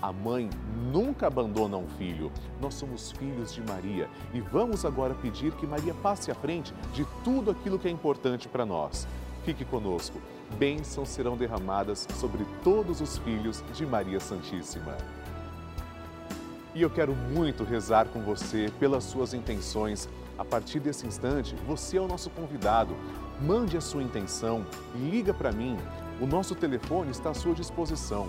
A mãe nunca abandona um filho. Nós somos filhos de Maria e vamos agora pedir que Maria passe à frente de tudo aquilo que é importante para nós. Fique conosco. Bênçãos serão derramadas sobre todos os filhos de Maria Santíssima. E eu quero muito rezar com você pelas suas intenções. A partir desse instante, você é o nosso convidado. Mande a sua intenção, liga para mim. O nosso telefone está à sua disposição.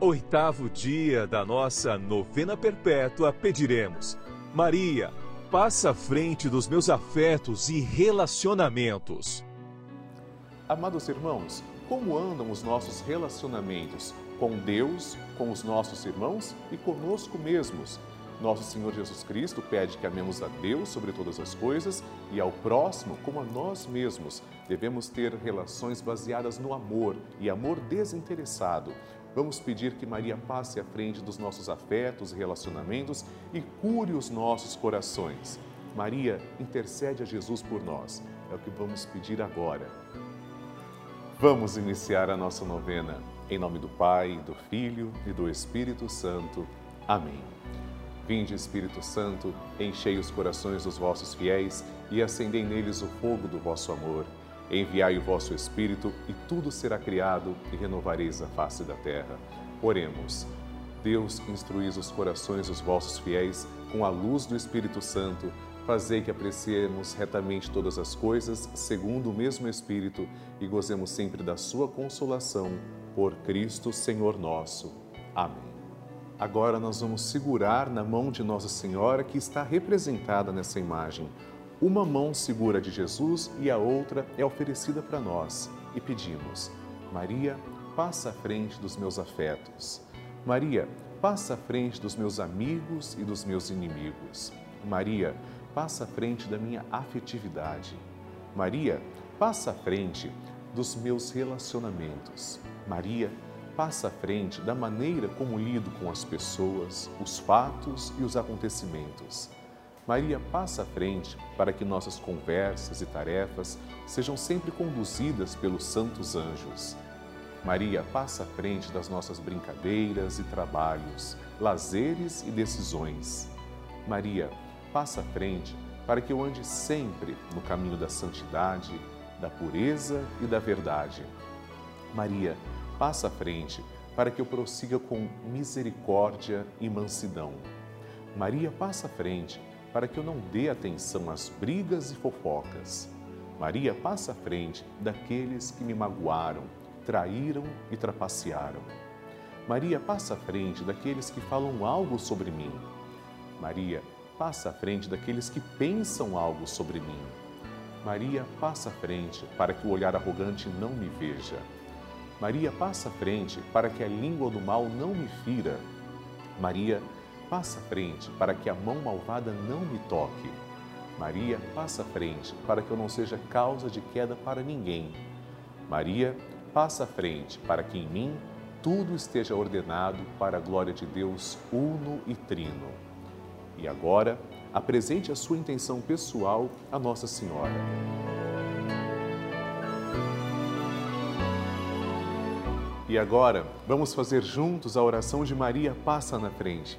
oitavo dia da nossa novena perpétua, pediremos: Maria, passa à frente dos meus afetos e relacionamentos. Amados irmãos, como andam os nossos relacionamentos com Deus, com os nossos irmãos e conosco mesmos? Nosso Senhor Jesus Cristo pede que amemos a Deus sobre todas as coisas e ao próximo como a nós mesmos. Devemos ter relações baseadas no amor e amor desinteressado. Vamos pedir que Maria passe à frente dos nossos afetos e relacionamentos e cure os nossos corações. Maria, intercede a Jesus por nós. É o que vamos pedir agora. Vamos iniciar a nossa novena. Em nome do Pai, do Filho e do Espírito Santo. Amém. Vinde, Espírito Santo, enchei os corações dos vossos fiéis e acendei neles o fogo do vosso amor. Enviai o vosso Espírito e tudo será criado e renovareis a face da terra. Oremos. Deus, instruís os corações dos vossos fiéis com a luz do Espírito Santo Fazei que apreciemos retamente todas as coisas, segundo o mesmo Espírito, e gozemos sempre da Sua consolação. Por Cristo, Senhor nosso. Amém. Agora nós vamos segurar na mão de Nossa Senhora, que está representada nessa imagem. Uma mão segura de Jesus e a outra é oferecida para nós. E pedimos: Maria, passa à frente dos meus afetos. Maria, passa à frente dos meus amigos e dos meus inimigos. Maria, passa à frente da minha afetividade. Maria, passa à frente dos meus relacionamentos. Maria, passa à frente da maneira como lido com as pessoas, os fatos e os acontecimentos. Maria passa à frente para que nossas conversas e tarefas sejam sempre conduzidas pelos santos anjos. Maria passa à frente das nossas brincadeiras e trabalhos, lazeres e decisões. Maria passa à frente para que eu ande sempre no caminho da santidade, da pureza e da verdade. Maria, passa à frente para que eu prossiga com misericórdia e mansidão. Maria passa à frente para que eu não dê atenção às brigas e fofocas. Maria passa à frente daqueles que me magoaram, traíram e trapacearam. Maria passa à frente daqueles que falam algo sobre mim. Maria passa à frente daqueles que pensam algo sobre mim. Maria passa à frente para que o olhar arrogante não me veja. Maria passa à frente para que a língua do mal não me fira. Maria passa à frente para que a mão malvada não me toque. Maria passa frente para que eu não seja causa de queda para ninguém. Maria passa frente para que em mim tudo esteja ordenado para a glória de Deus uno e trino. E agora, apresente a sua intenção pessoal a Nossa Senhora. E agora, vamos fazer juntos a oração de Maria Passa na Frente.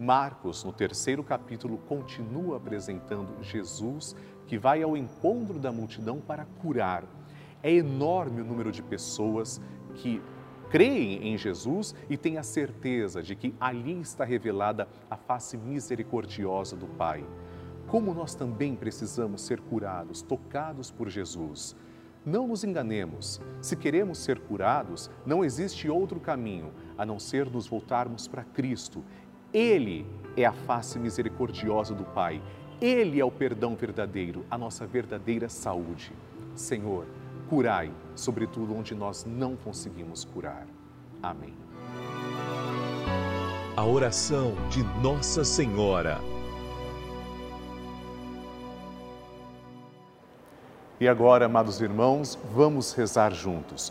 Marcos, no terceiro capítulo, continua apresentando Jesus que vai ao encontro da multidão para curar. É enorme o número de pessoas que creem em Jesus e têm a certeza de que ali está revelada a face misericordiosa do Pai. Como nós também precisamos ser curados, tocados por Jesus. Não nos enganemos, se queremos ser curados, não existe outro caminho a não ser nos voltarmos para Cristo ele é a face misericordiosa do Pai. Ele é o perdão verdadeiro, a nossa verdadeira saúde. Senhor, curai, sobretudo onde nós não conseguimos curar. Amém. A oração de Nossa Senhora. E agora, amados irmãos, vamos rezar juntos.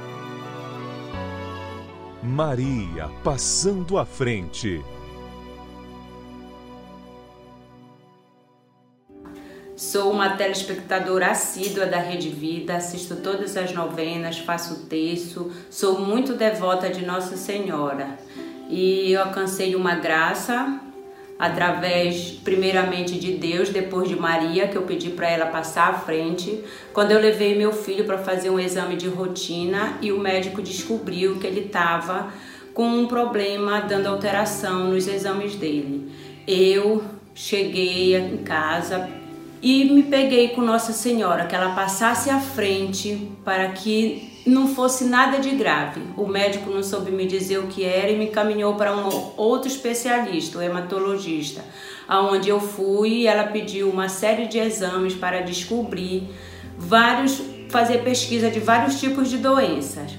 Maria passando à frente. Sou uma telespectadora assídua da Rede Vida, assisto todas as novenas, faço texto, sou muito devota de Nossa Senhora. E eu alcancei uma graça através, primeiramente, de Deus, depois de Maria, que eu pedi para ela passar à frente, quando eu levei meu filho para fazer um exame de rotina e o médico descobriu que ele estava com um problema dando alteração nos exames dele. Eu cheguei em casa, e me peguei com Nossa Senhora, que ela passasse à frente para que não fosse nada de grave. O médico não soube me dizer o que era e me caminhou para um outro especialista, o hematologista, aonde eu fui e ela pediu uma série de exames para descobrir vários, fazer pesquisa de vários tipos de doenças.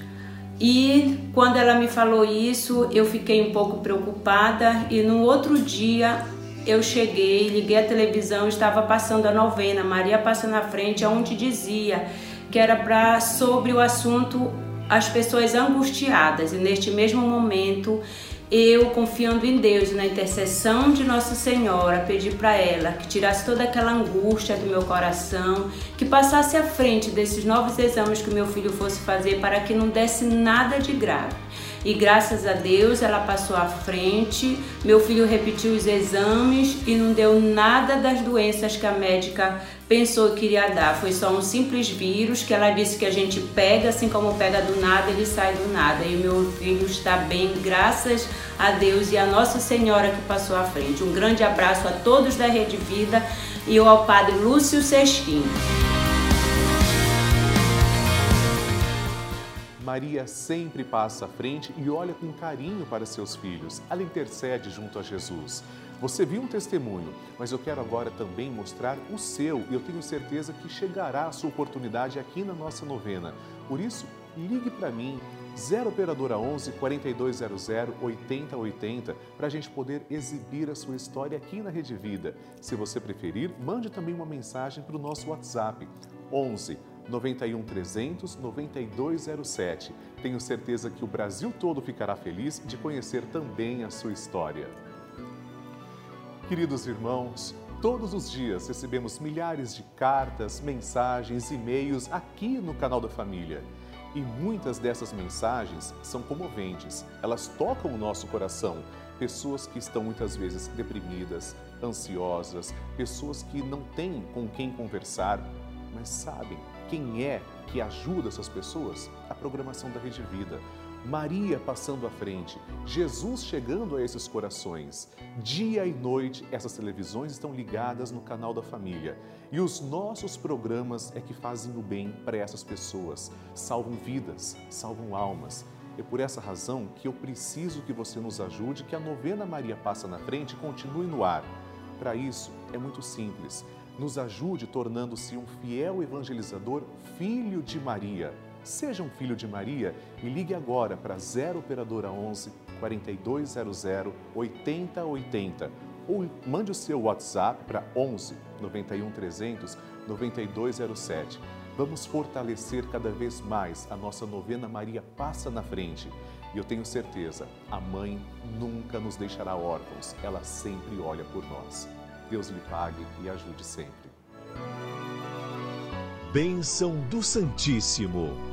E quando ela me falou isso, eu fiquei um pouco preocupada e no outro dia eu cheguei, liguei a televisão, estava passando a novena, Maria passa na frente, onde dizia que era para sobre o assunto as pessoas angustiadas. E neste mesmo momento, eu confiando em Deus na intercessão de Nossa Senhora, pedi para ela que tirasse toda aquela angústia do meu coração, que passasse à frente desses novos exames que meu filho fosse fazer para que não desse nada de grave e graças a Deus ela passou à frente. Meu filho repetiu os exames e não deu nada das doenças que a médica pensou que iria dar. Foi só um simples vírus que ela disse que a gente pega, assim como pega do nada, ele sai do nada. E meu filho está bem, graças a Deus e a Nossa Senhora que passou à frente. Um grande abraço a todos da Rede Vida e ao Padre Lúcio Sesquim. Maria sempre passa à frente e olha com carinho para seus filhos. Ela intercede junto a Jesus. Você viu um testemunho, mas eu quero agora também mostrar o seu e eu tenho certeza que chegará a sua oportunidade aqui na nossa novena. Por isso, ligue para mim, 0 Operadora 11 4200 8080, para a gente poder exibir a sua história aqui na Rede Vida. Se você preferir, mande também uma mensagem para o nosso WhatsApp, 11 91 300 9207. Tenho certeza que o Brasil todo ficará feliz de conhecer também a sua história. Queridos irmãos, todos os dias recebemos milhares de cartas, mensagens, e-mails aqui no canal da família. E muitas dessas mensagens são comoventes, elas tocam o nosso coração. Pessoas que estão muitas vezes deprimidas, ansiosas, pessoas que não têm com quem conversar, mas sabem quem é que ajuda essas pessoas? A programação da Rede Vida. Maria passando à frente, Jesus chegando a esses corações. Dia e noite, essas televisões estão ligadas no canal da família. E os nossos programas é que fazem o bem para essas pessoas, salvam vidas, salvam almas. É por essa razão que eu preciso que você nos ajude, que a novena Maria Passa na Frente continue no ar. Para isso, é muito simples nos ajude tornando-se um fiel evangelizador, filho de Maria. Seja um filho de Maria e ligue agora para 0 Operadora 11 4200 8080 ou mande o seu WhatsApp para 11 91 300 9207. Vamos fortalecer cada vez mais a nossa novena Maria Passa na Frente. E eu tenho certeza, a mãe nunca nos deixará órfãos, ela sempre olha por nós. Deus lhe pague e ajude sempre. Bênção do Santíssimo.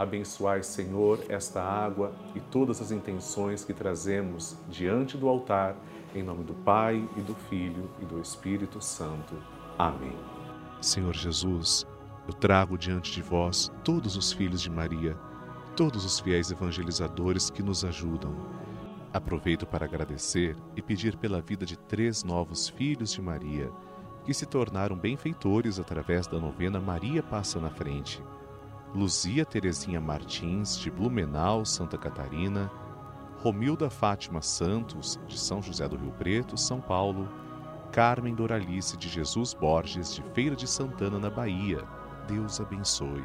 Abençoai, Senhor, esta água e todas as intenções que trazemos diante do altar, em nome do Pai e do Filho e do Espírito Santo. Amém. Senhor Jesus, eu trago diante de vós todos os filhos de Maria todos os fiéis evangelizadores que nos ajudam. Aproveito para agradecer e pedir pela vida de três novos filhos de Maria, que se tornaram benfeitores através da novena Maria Passa na Frente. Luzia Terezinha Martins, de Blumenau, Santa Catarina, Romilda Fátima Santos, de São José do Rio Preto, São Paulo, Carmen Doralice de Jesus Borges, de Feira de Santana, na Bahia. Deus abençoe.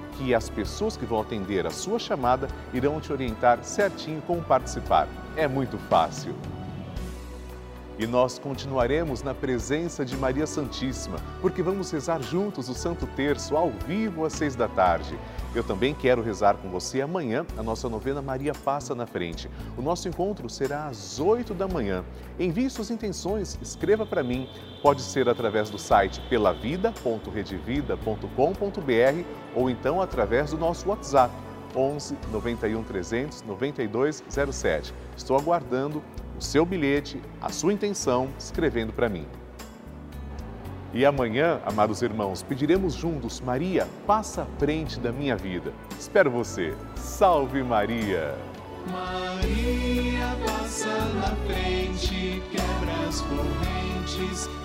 que as pessoas que vão atender a sua chamada irão te orientar certinho como participar. É muito fácil. E nós continuaremos na presença de Maria Santíssima, porque vamos rezar juntos o Santo Terço ao vivo às seis da tarde. Eu também quero rezar com você amanhã a nossa novena Maria Passa na Frente. O nosso encontro será às oito da manhã. Envie suas intenções, escreva para mim. Pode ser através do site pelavida.redevida.com.br ou então através do nosso WhatsApp 11 91 300 9207. Estou aguardando o seu bilhete, a sua intenção, escrevendo para mim. E amanhã, amados irmãos, pediremos juntos: Maria, passa à frente da minha vida. Espero você. Salve Maria! Maria passa na frente, quebra as correntes.